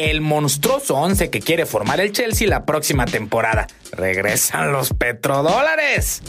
el monstruoso 11 que quiere formar el Chelsea la próxima temporada. Regresan los petrodólares.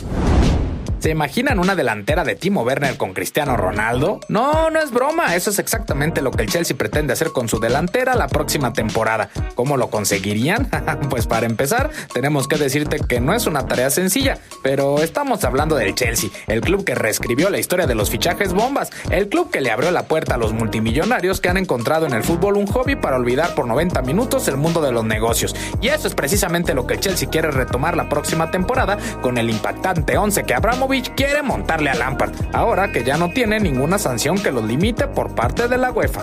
¿Se imaginan una delantera de Timo Werner con Cristiano Ronaldo? No, no es broma, eso es exactamente lo que el Chelsea pretende hacer con su delantera la próxima temporada. ¿Cómo lo conseguirían? pues para empezar, tenemos que decirte que no es una tarea sencilla, pero estamos hablando del Chelsea, el club que reescribió la historia de los fichajes bombas, el club que le abrió la puerta a los multimillonarios que han encontrado en el fútbol un hobby para olvidar por 90 minutos el mundo de los negocios. Y eso es precisamente lo que el Chelsea quiere retomar la próxima temporada con el impactante 11 que Quiere montarle a Lampard, ahora que ya no tiene ninguna sanción que los limite por parte de la UEFA.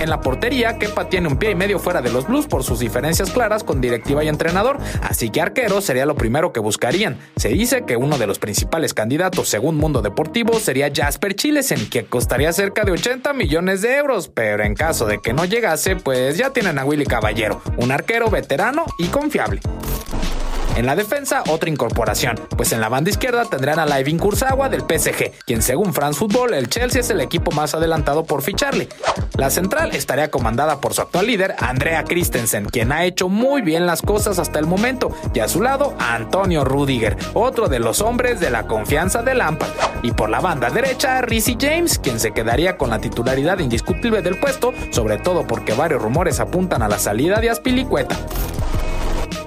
En la portería, Kepa tiene un pie y medio fuera de los Blues por sus diferencias claras con directiva y entrenador, así que arquero sería lo primero que buscarían. Se dice que uno de los principales candidatos, según Mundo Deportivo, sería Jasper Chilesen, que costaría cerca de 80 millones de euros, pero en caso de que no llegase, pues ya tienen a Willy Caballero, un arquero veterano y confiable. En la defensa, otra incorporación, pues en la banda izquierda tendrán a Laivin Kurzawa del PSG, quien según France Football, el Chelsea es el equipo más adelantado por ficharle. La central estaría comandada por su actual líder, Andrea Christensen, quien ha hecho muy bien las cosas hasta el momento, y a su lado, Antonio Rudiger, otro de los hombres de la confianza de Lampard. Y por la banda derecha, Rizzy James, quien se quedaría con la titularidad indiscutible del puesto, sobre todo porque varios rumores apuntan a la salida de Aspilicueta.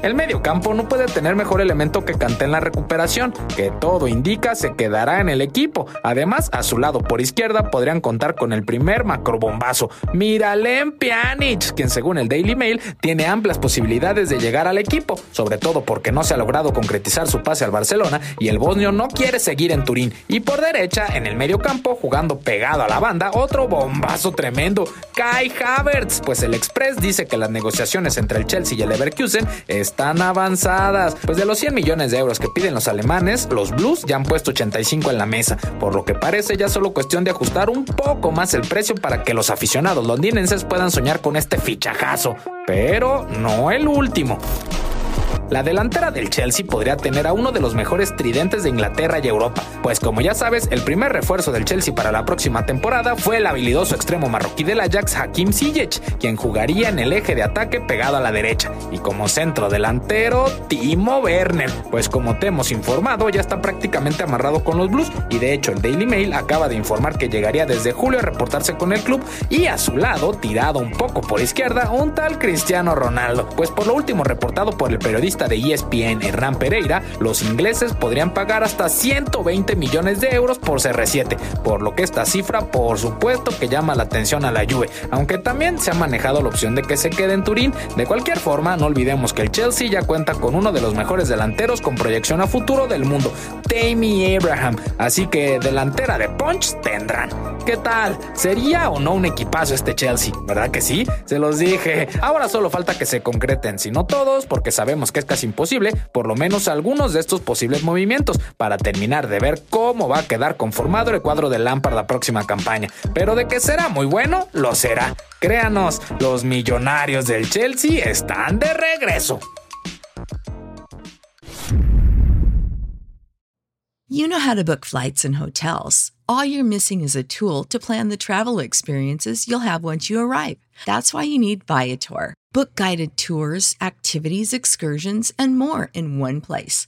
El medio campo no puede tener mejor elemento que Kanté en la recuperación, que todo indica se quedará en el equipo. Además, a su lado por izquierda podrían contar con el primer macrobombazo, Miralem Pjanic, quien según el Daily Mail tiene amplias posibilidades de llegar al equipo, sobre todo porque no se ha logrado concretizar su pase al Barcelona y el bosnio no quiere seguir en Turín. Y por derecha, en el medio campo, jugando pegado a la banda, otro bombazo tremendo, Kai Havertz, pues el Express dice que las negociaciones entre el Chelsea y el Leverkusen están avanzadas. Pues de los 100 millones de euros que piden los alemanes, los Blues ya han puesto 85 en la mesa, por lo que parece ya solo cuestión de ajustar un poco más el precio para que los aficionados londinenses puedan soñar con este fichajazo. Pero no el último. La delantera del Chelsea podría tener a uno de los mejores tridentes de Inglaterra y Europa, pues como ya sabes, el primer refuerzo del Chelsea para la próxima temporada fue el habilidoso extremo marroquí del Ajax Hakim Ziyech, quien jugaría en el eje de ataque pegado a la derecha, y como centro delantero Timo Werner, pues como te hemos informado ya está prácticamente amarrado con los Blues y de hecho el Daily Mail acaba de informar que llegaría desde julio a reportarse con el club y a su lado, tirado un poco por izquierda, un tal Cristiano Ronaldo, pues por lo último reportado por el de ESPN, Hernán Pereira, los ingleses podrían pagar hasta 120 millones de euros por CR7, por lo que esta cifra por supuesto que llama la atención a la Juve, aunque también se ha manejado la opción de que se quede en Turín. De cualquier forma, no olvidemos que el Chelsea ya cuenta con uno de los mejores delanteros con proyección a futuro del mundo, Tammy Abraham, así que delantera de punch tendrán. ¿Qué tal? ¿Sería o no un equipazo este Chelsea? ¿Verdad que sí? Se los dije. Ahora solo falta que se concreten, si no todos, porque sabemos que es casi imposible, por lo menos algunos de estos posibles movimientos, para terminar de ver cómo va a quedar conformado el cuadro de Lampard la próxima campaña. Pero de que será muy bueno, lo será. Créanos, los millonarios del Chelsea están de regreso. You know how to book flights and hotels. All you're missing is a tool to plan the travel experiences you'll have once you arrive. That's why you need Viator. Book guided tours, activities, excursions, and more in one place